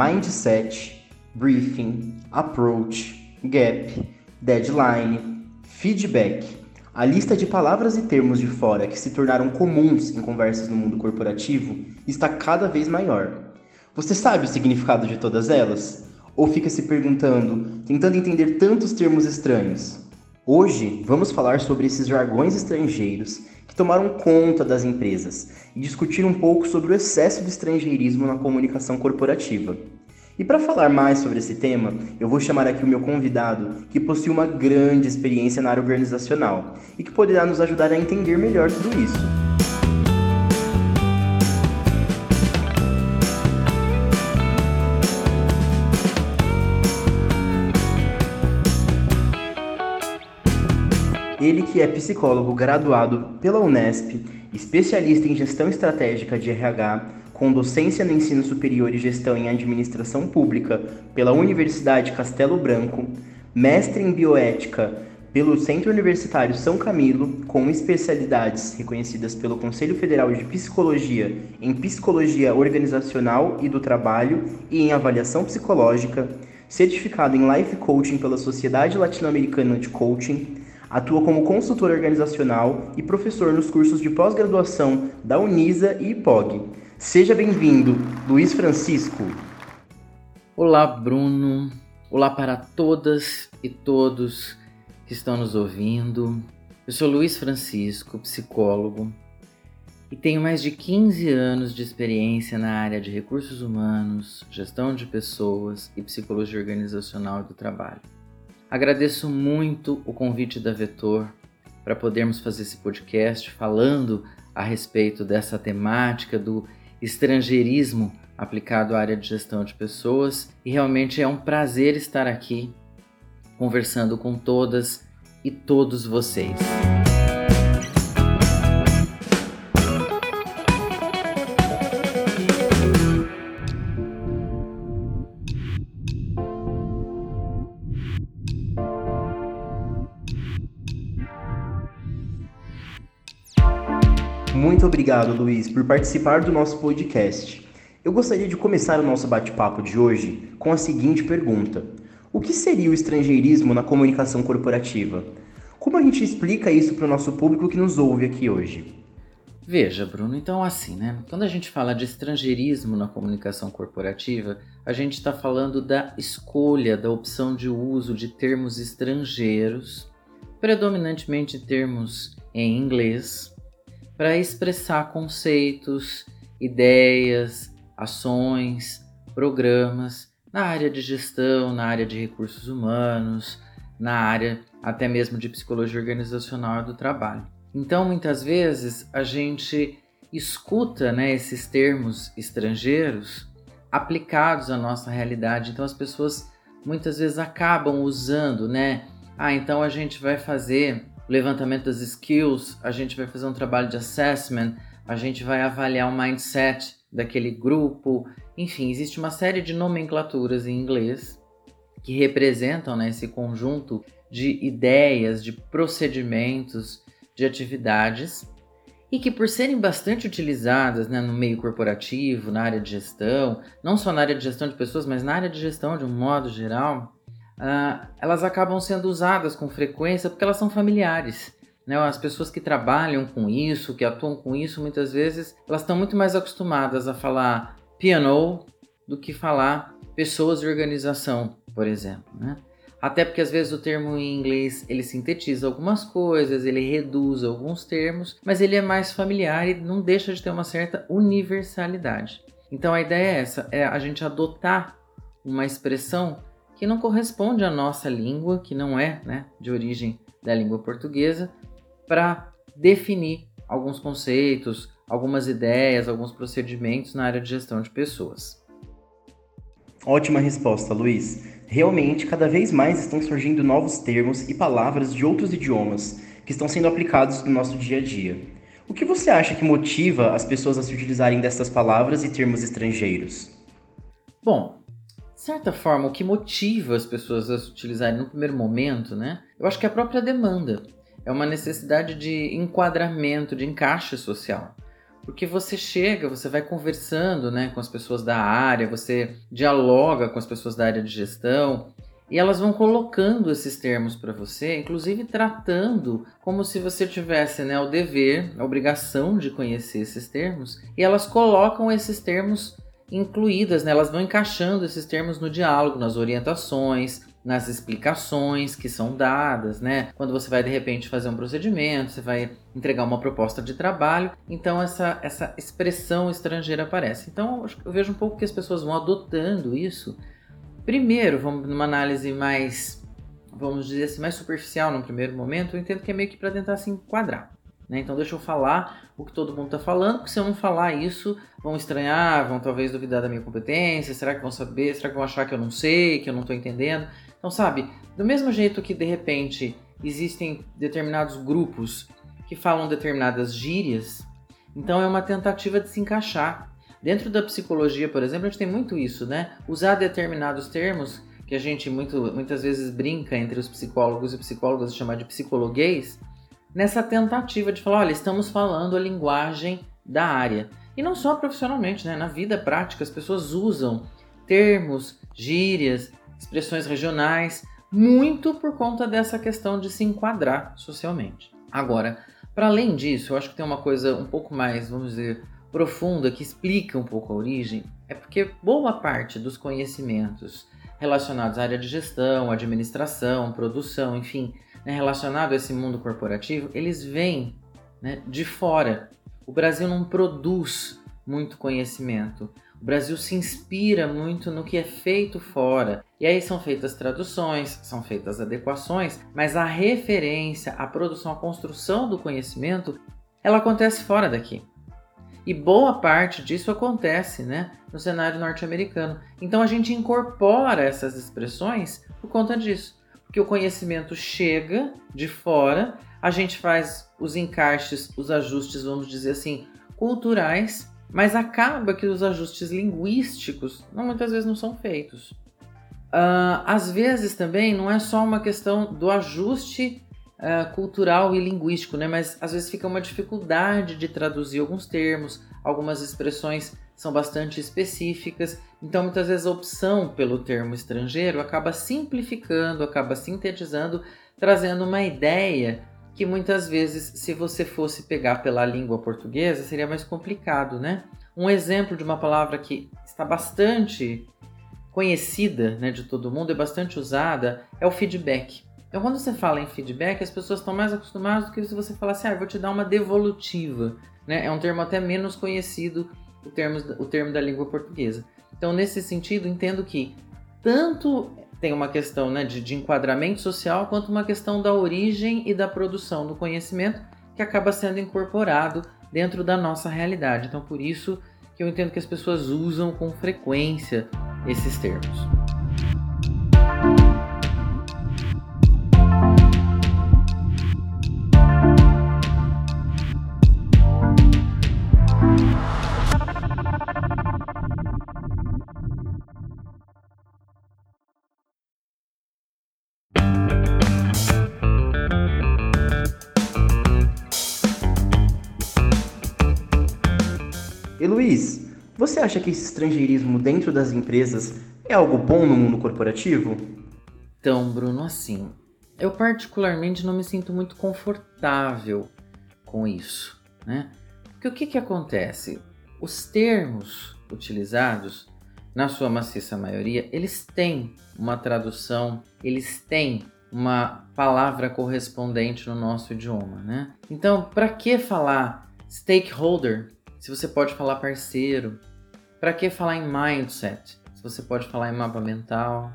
mindset, briefing, approach, gap, deadline, feedback. A lista de palavras e termos de fora que se tornaram comuns em conversas no mundo corporativo está cada vez maior. Você sabe o significado de todas elas? Ou fica se perguntando, tentando entender tantos termos estranhos? Hoje vamos falar sobre esses jargões estrangeiros que tomaram conta das empresas e discutir um pouco sobre o excesso de estrangeirismo na comunicação corporativa. E para falar mais sobre esse tema, eu vou chamar aqui o meu convidado, que possui uma grande experiência na área organizacional e que poderá nos ajudar a entender melhor tudo isso. Que é psicólogo graduado pela Unesp, especialista em gestão estratégica de RH, com docência no ensino superior e gestão em administração pública pela Universidade Castelo Branco, mestre em bioética pelo Centro Universitário São Camilo, com especialidades reconhecidas pelo Conselho Federal de Psicologia em Psicologia Organizacional e do Trabalho e em Avaliação Psicológica, certificado em Life Coaching pela Sociedade Latino-Americana de Coaching, Atua como consultor organizacional e professor nos cursos de pós-graduação da Unisa e IPOG. Seja bem-vindo, Luiz Francisco. Olá, Bruno. Olá para todas e todos que estão nos ouvindo. Eu sou Luiz Francisco, psicólogo, e tenho mais de 15 anos de experiência na área de recursos humanos, gestão de pessoas e psicologia organizacional do trabalho. Agradeço muito o convite da Vetor para podermos fazer esse podcast falando a respeito dessa temática do estrangeirismo aplicado à área de gestão de pessoas e realmente é um prazer estar aqui conversando com todas e todos vocês. Muito obrigado, Luiz, por participar do nosso podcast. Eu gostaria de começar o nosso bate-papo de hoje com a seguinte pergunta: O que seria o estrangeirismo na comunicação corporativa? Como a gente explica isso para o nosso público que nos ouve aqui hoje? Veja, Bruno, então assim, né? Quando a gente fala de estrangeirismo na comunicação corporativa, a gente está falando da escolha, da opção de uso de termos estrangeiros, predominantemente termos em inglês, para expressar conceitos, ideias, ações, programas na área de gestão, na área de recursos humanos, na área até mesmo de psicologia organizacional do trabalho. Então, muitas vezes a gente escuta né, esses termos estrangeiros aplicados à nossa realidade. Então, as pessoas muitas vezes acabam usando, né? Ah, então a gente vai fazer levantamento das skills, a gente vai fazer um trabalho de assessment, a gente vai avaliar o mindset daquele grupo. Enfim, existe uma série de nomenclaturas em inglês que representam né, esse conjunto de ideias, de procedimentos, de atividades e que, por serem bastante utilizadas né, no meio corporativo, na área de gestão, não só na área de gestão de pessoas, mas na área de gestão de um modo geral, uh, elas acabam sendo usadas com frequência porque elas são familiares. Né? As pessoas que trabalham com isso, que atuam com isso, muitas vezes elas estão muito mais acostumadas a falar P&O do que falar pessoas de organização, por exemplo. Né? Até porque às vezes o termo em inglês ele sintetiza algumas coisas, ele reduz alguns termos, mas ele é mais familiar e não deixa de ter uma certa universalidade. Então a ideia é essa, é a gente adotar uma expressão que não corresponde à nossa língua, que não é né, de origem da língua portuguesa, para definir alguns conceitos, algumas ideias, alguns procedimentos na área de gestão de pessoas. Ótima resposta, Luiz. Realmente, cada vez mais estão surgindo novos termos e palavras de outros idiomas que estão sendo aplicados no nosso dia a dia. O que você acha que motiva as pessoas a se utilizarem dessas palavras e termos estrangeiros? Bom, certa forma, o que motiva as pessoas a se utilizarem no primeiro momento, né? Eu acho que é a própria demanda. É uma necessidade de enquadramento, de encaixe social. Porque você chega, você vai conversando né, com as pessoas da área, você dialoga com as pessoas da área de gestão, e elas vão colocando esses termos para você, inclusive tratando como se você tivesse né, o dever, a obrigação de conhecer esses termos, e elas colocam esses termos incluídas, né, elas vão encaixando esses termos no diálogo, nas orientações, nas explicações que são dadas, né? Quando você vai de repente fazer um procedimento, você vai entregar uma proposta de trabalho, então essa, essa expressão estrangeira aparece. Então eu vejo um pouco que as pessoas vão adotando isso Primeiro, vamos numa análise mais, vamos dizer assim, mais superficial no primeiro momento, eu entendo que é meio que para tentar se enquadrar. Né? Então deixa eu falar o que todo mundo está falando, porque se eu não falar isso, vão estranhar, vão talvez duvidar da minha competência, será que vão saber, será que vão achar que eu não sei, que eu não estou entendendo? Então, sabe, do mesmo jeito que de repente existem determinados grupos que falam determinadas gírias, então é uma tentativa de se encaixar. Dentro da psicologia, por exemplo, a gente tem muito isso, né? Usar determinados termos que a gente muito, muitas vezes brinca entre os psicólogos e psicólogas de chamar de psicologuês, nessa tentativa de falar, olha, estamos falando a linguagem da área. E não só profissionalmente, né? Na vida prática, as pessoas usam termos, gírias, expressões regionais, muito por conta dessa questão de se enquadrar socialmente. Agora, para além disso, eu acho que tem uma coisa um pouco mais, vamos dizer, profunda que explica um pouco a origem é porque boa parte dos conhecimentos relacionados à área de gestão, administração, produção, enfim, né, relacionado a esse mundo corporativo, eles vêm né, de fora. O Brasil não produz muito conhecimento. O Brasil se inspira muito no que é feito fora. E aí são feitas traduções, são feitas adequações, mas a referência, a produção, a construção do conhecimento, ela acontece fora daqui. E boa parte disso acontece né, no cenário norte-americano. Então a gente incorpora essas expressões por conta disso. Porque o conhecimento chega de fora, a gente faz os encaixes, os ajustes, vamos dizer assim, culturais, mas acaba que os ajustes linguísticos não, muitas vezes não são feitos. Uh, às vezes também não é só uma questão do ajuste uh, cultural e linguístico, né? Mas às vezes fica uma dificuldade de traduzir alguns termos, algumas expressões são bastante específicas, então muitas vezes a opção pelo termo estrangeiro acaba simplificando, acaba sintetizando, trazendo uma ideia que muitas vezes, se você fosse pegar pela língua portuguesa, seria mais complicado, né? Um exemplo de uma palavra que está bastante conhecida né, de todo mundo, é bastante usada, é o feedback. Então, quando você fala em feedback, as pessoas estão mais acostumadas do que se você falar assim, ah, vou te dar uma devolutiva. Né? É um termo até menos conhecido, o termo, o termo da língua portuguesa. Então, nesse sentido, entendo que tanto tem uma questão né, de, de enquadramento social, quanto uma questão da origem e da produção do conhecimento que acaba sendo incorporado dentro da nossa realidade. Então, por isso que eu entendo que as pessoas usam com frequência esses termos. Você acha que esse estrangeirismo dentro das empresas é algo bom no mundo corporativo? Então, Bruno, assim, eu particularmente não me sinto muito confortável com isso, né? Porque o que, que acontece? Os termos utilizados, na sua maciça maioria, eles têm uma tradução, eles têm uma palavra correspondente no nosso idioma, né? Então, para que falar stakeholder se você pode falar parceiro? Para que falar em mindset? Se você pode falar em mapa mental?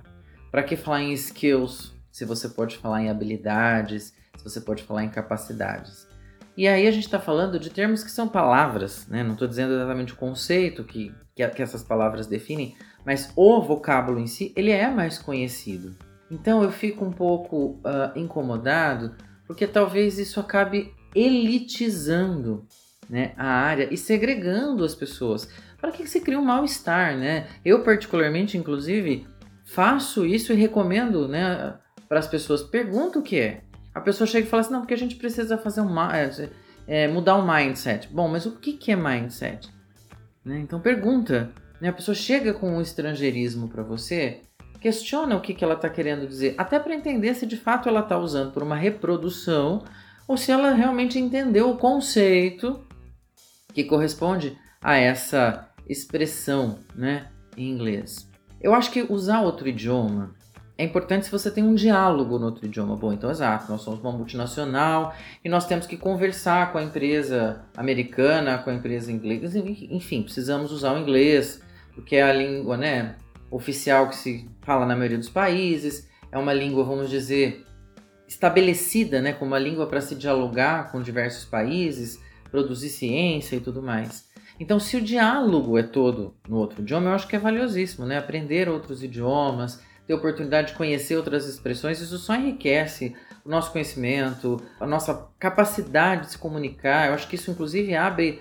Para que falar em skills? Se você pode falar em habilidades? Se você pode falar em capacidades? E aí a gente está falando de termos que são palavras, né? Não estou dizendo exatamente o conceito que, que, que essas palavras definem, mas o vocábulo em si, ele é mais conhecido. Então eu fico um pouco uh, incomodado, porque talvez isso acabe elitizando né, a área e segregando as pessoas. Para que se cria um mal-estar, né? Eu, particularmente, inclusive, faço isso e recomendo né, para as pessoas. Pergunta o que é. A pessoa chega e fala assim: não, porque a gente precisa fazer um. É, mudar o mindset. Bom, mas o que, que é mindset? Né? Então pergunta. Né? A pessoa chega com um estrangeirismo para você, questiona o que, que ela está querendo dizer, até para entender se de fato ela está usando por uma reprodução ou se ela realmente entendeu o conceito que corresponde a essa expressão né, em inglês. Eu acho que usar outro idioma é importante se você tem um diálogo no outro idioma. Bom, então exato, nós somos uma multinacional e nós temos que conversar com a empresa americana, com a empresa inglesa, enfim, precisamos usar o inglês, porque é a língua né, oficial que se fala na maioria dos países, é uma língua, vamos dizer, estabelecida né, como uma língua para se dialogar com diversos países, produzir ciência e tudo mais. Então, se o diálogo é todo no outro idioma, eu acho que é valiosíssimo, né? Aprender outros idiomas, ter oportunidade de conhecer outras expressões, isso só enriquece o nosso conhecimento, a nossa capacidade de se comunicar. Eu acho que isso, inclusive, abre,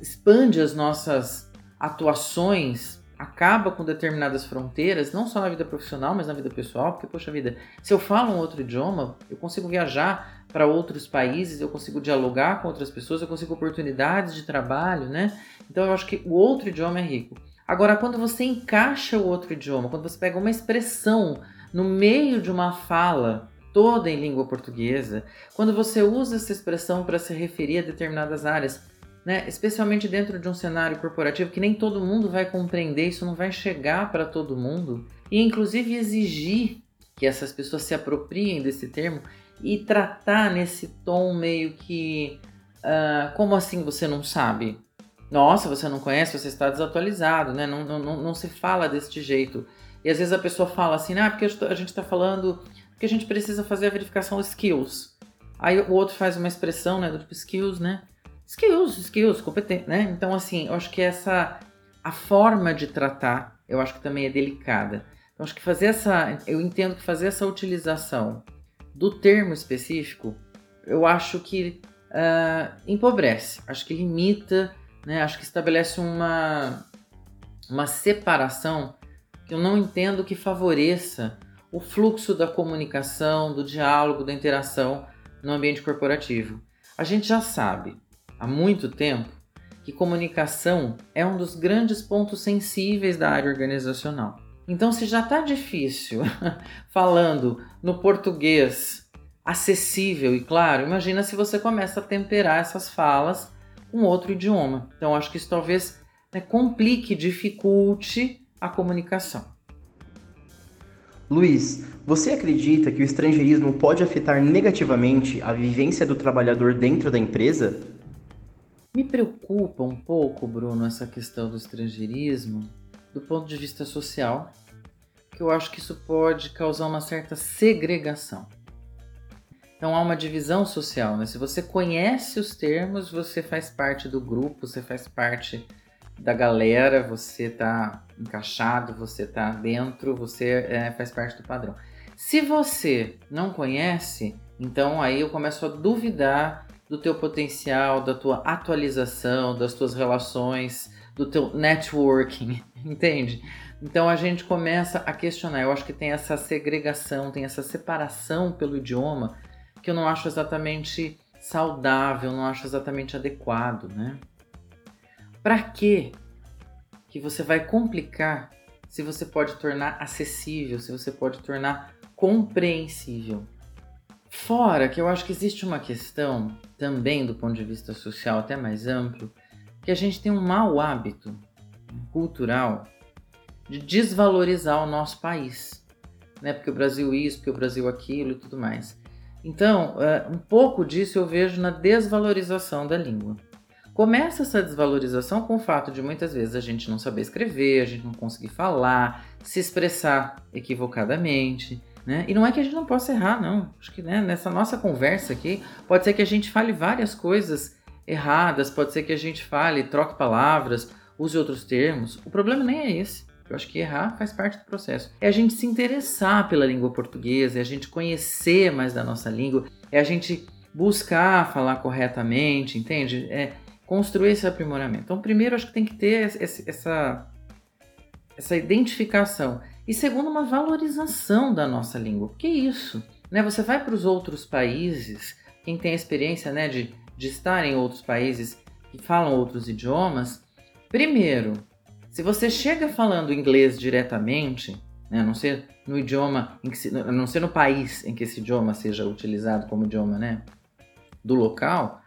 expande as nossas atuações, acaba com determinadas fronteiras, não só na vida profissional, mas na vida pessoal, porque, poxa vida, se eu falo um outro idioma, eu consigo viajar para outros países, eu consigo dialogar com outras pessoas, eu consigo oportunidades de trabalho, né? Então eu acho que o outro idioma é rico. Agora, quando você encaixa o outro idioma, quando você pega uma expressão no meio de uma fala toda em língua portuguesa, quando você usa essa expressão para se referir a determinadas áreas, né, especialmente dentro de um cenário corporativo que nem todo mundo vai compreender, isso não vai chegar para todo mundo, e inclusive exigir que essas pessoas se apropriem desse termo e tratar nesse tom meio que. Uh, como assim você não sabe? Nossa, você não conhece, você está desatualizado, né? Não, não, não se fala deste jeito. E às vezes a pessoa fala assim, ah, porque a gente está falando que a gente precisa fazer a verificação skills. Aí o outro faz uma expressão, né, do tipo skills, né? Skills, skills, competente, né? Então, assim, eu acho que essa a forma de tratar, eu acho que também é delicada. Então, acho que fazer essa, eu entendo que fazer essa utilização do termo específico, eu acho que uh, empobrece, acho que limita né? Acho que estabelece uma, uma separação que eu não entendo que favoreça o fluxo da comunicação, do diálogo, da interação no ambiente corporativo. A gente já sabe há muito tempo que comunicação é um dos grandes pontos sensíveis da área organizacional. Então, se já está difícil falando no português acessível e claro, imagina se você começa a temperar essas falas um outro idioma. Então, acho que isso talvez né, complique, dificulte a comunicação. Luiz, você acredita que o estrangeirismo pode afetar negativamente a vivência do trabalhador dentro da empresa? Me preocupa um pouco, Bruno, essa questão do estrangeirismo do ponto de vista social, que eu acho que isso pode causar uma certa segregação. Então há uma divisão social, né? Se você conhece os termos, você faz parte do grupo, você faz parte da galera, você tá encaixado, você tá dentro, você é, faz parte do padrão. Se você não conhece, então aí eu começo a duvidar do teu potencial, da tua atualização, das tuas relações, do teu networking, entende? Então a gente começa a questionar. Eu acho que tem essa segregação, tem essa separação pelo idioma que eu não acho exatamente saudável, não acho exatamente adequado, né? Para que que você vai complicar se você pode tornar acessível, se você pode tornar compreensível? Fora que eu acho que existe uma questão também do ponto de vista social até mais amplo, que a gente tem um mau hábito cultural de desvalorizar o nosso país, né? Porque o Brasil isso, porque o Brasil aquilo e tudo mais. Então, é, um pouco disso eu vejo na desvalorização da língua. Começa essa desvalorização com o fato de muitas vezes a gente não saber escrever, a gente não conseguir falar, se expressar equivocadamente. Né? E não é que a gente não possa errar, não. Acho que né, nessa nossa conversa aqui, pode ser que a gente fale várias coisas erradas, pode ser que a gente fale, troque palavras, use outros termos. O problema nem é esse. Eu acho que errar faz parte do processo. É a gente se interessar pela língua portuguesa, é a gente conhecer mais da nossa língua, é a gente buscar falar corretamente, entende? É construir esse aprimoramento. Então, primeiro, acho que tem que ter essa, essa identificação. E segundo, uma valorização da nossa língua. Que isso? Né? Você vai para os outros países, quem tem a experiência né, de, de estar em outros países que falam outros idiomas, primeiro, se você chega falando inglês diretamente, né, a não ser no idioma, em que a não ser no país em que esse idioma seja utilizado como idioma né, do local,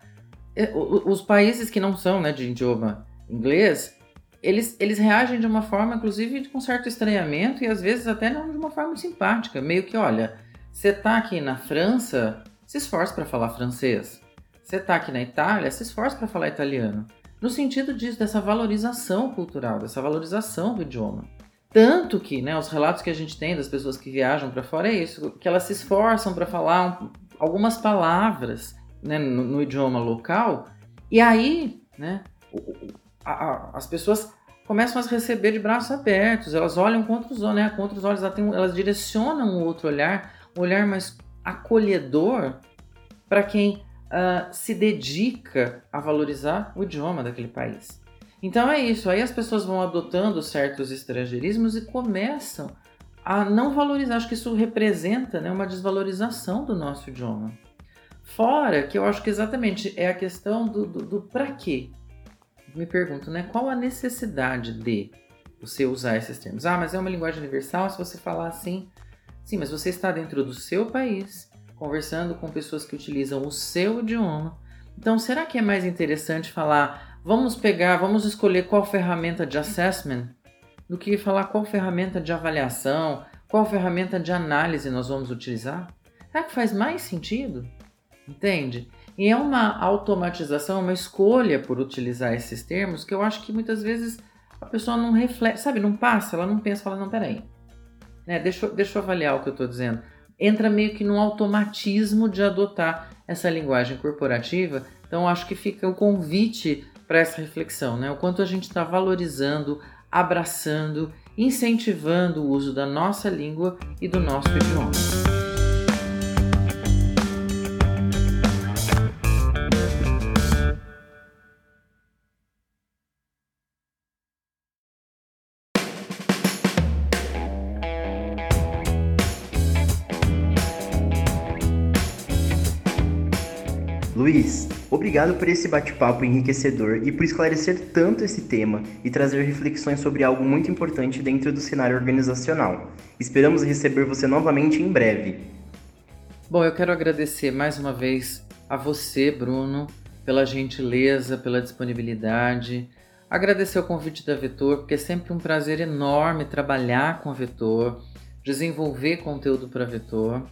é, os países que não são né, de idioma inglês, eles, eles reagem de uma forma, inclusive, com certo estranhamento e às vezes até não de uma forma simpática. Meio que, olha, você está aqui na França, se esforça para falar francês. Você está aqui na Itália, se esforça para falar italiano. No sentido disso, dessa valorização cultural, dessa valorização do idioma. Tanto que, né, os relatos que a gente tem das pessoas que viajam para fora é isso, que elas se esforçam para falar um, algumas palavras né, no, no, idioma local, e aí, né, a, a, as pessoas começam a receber de braços abertos, elas olham contra os, né, contra os olhos, elas, têm, elas direcionam um outro olhar, um olhar mais acolhedor para quem uh, se dedica a valorizar o idioma daquele país. Então é isso, aí as pessoas vão adotando certos estrangeirismos e começam a não valorizar. Acho que isso representa né, uma desvalorização do nosso idioma. Fora que eu acho que exatamente é a questão do, do, do para quê. Me pergunto, né? Qual a necessidade de você usar esses termos? Ah, mas é uma linguagem universal se você falar assim. Sim, mas você está dentro do seu país, conversando com pessoas que utilizam o seu idioma. Então, será que é mais interessante falar, vamos pegar, vamos escolher qual ferramenta de assessment, do que falar qual ferramenta de avaliação, qual ferramenta de análise nós vamos utilizar? Será que faz mais sentido? Entende? E é uma automatização, uma escolha por utilizar esses termos que eu acho que muitas vezes a pessoa não reflete, sabe, não passa, ela não pensa, fala, não, peraí, né, deixa, deixa eu avaliar o que eu estou dizendo entra meio que num automatismo de adotar essa linguagem corporativa. Então, acho que fica o convite para essa reflexão, né? O quanto a gente está valorizando, abraçando, incentivando o uso da nossa língua e do nosso idioma. Obrigado por esse bate-papo enriquecedor e por esclarecer tanto esse tema e trazer reflexões sobre algo muito importante dentro do cenário organizacional. Esperamos receber você novamente em breve. Bom, eu quero agradecer mais uma vez a você, Bruno, pela gentileza, pela disponibilidade. Agradecer o convite da Vetor, porque é sempre um prazer enorme trabalhar com a Vetor, desenvolver conteúdo para a Vetor.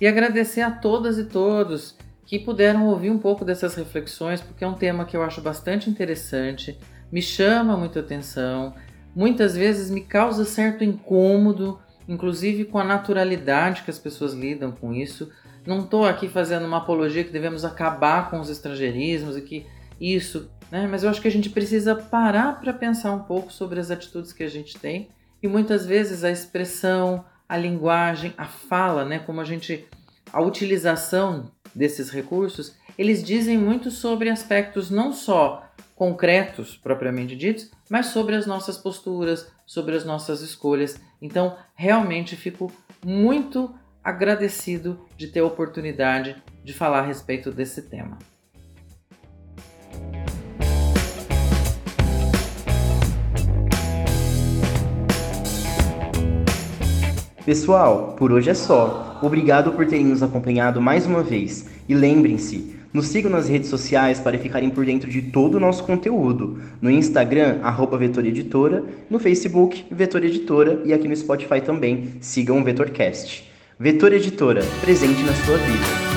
E agradecer a todas e todos que puderam ouvir um pouco dessas reflexões, porque é um tema que eu acho bastante interessante, me chama muita atenção, muitas vezes me causa certo incômodo, inclusive com a naturalidade que as pessoas lidam com isso. Não estou aqui fazendo uma apologia que devemos acabar com os estrangeirismos e que isso, né? Mas eu acho que a gente precisa parar para pensar um pouco sobre as atitudes que a gente tem e muitas vezes a expressão, a linguagem, a fala, né? Como a gente, a utilização desses recursos, eles dizem muito sobre aspectos não só concretos propriamente ditos, mas sobre as nossas posturas, sobre as nossas escolhas. Então, realmente fico muito agradecido de ter a oportunidade de falar a respeito desse tema. Pessoal, por hoje é só. Obrigado por terem nos acompanhado mais uma vez. E lembrem-se, nos sigam nas redes sociais para ficarem por dentro de todo o nosso conteúdo. No Instagram, arroba Vetor Editora, no Facebook, Vetor Editora e aqui no Spotify também, sigam o VetorCast. Vetor Editora, presente na sua vida.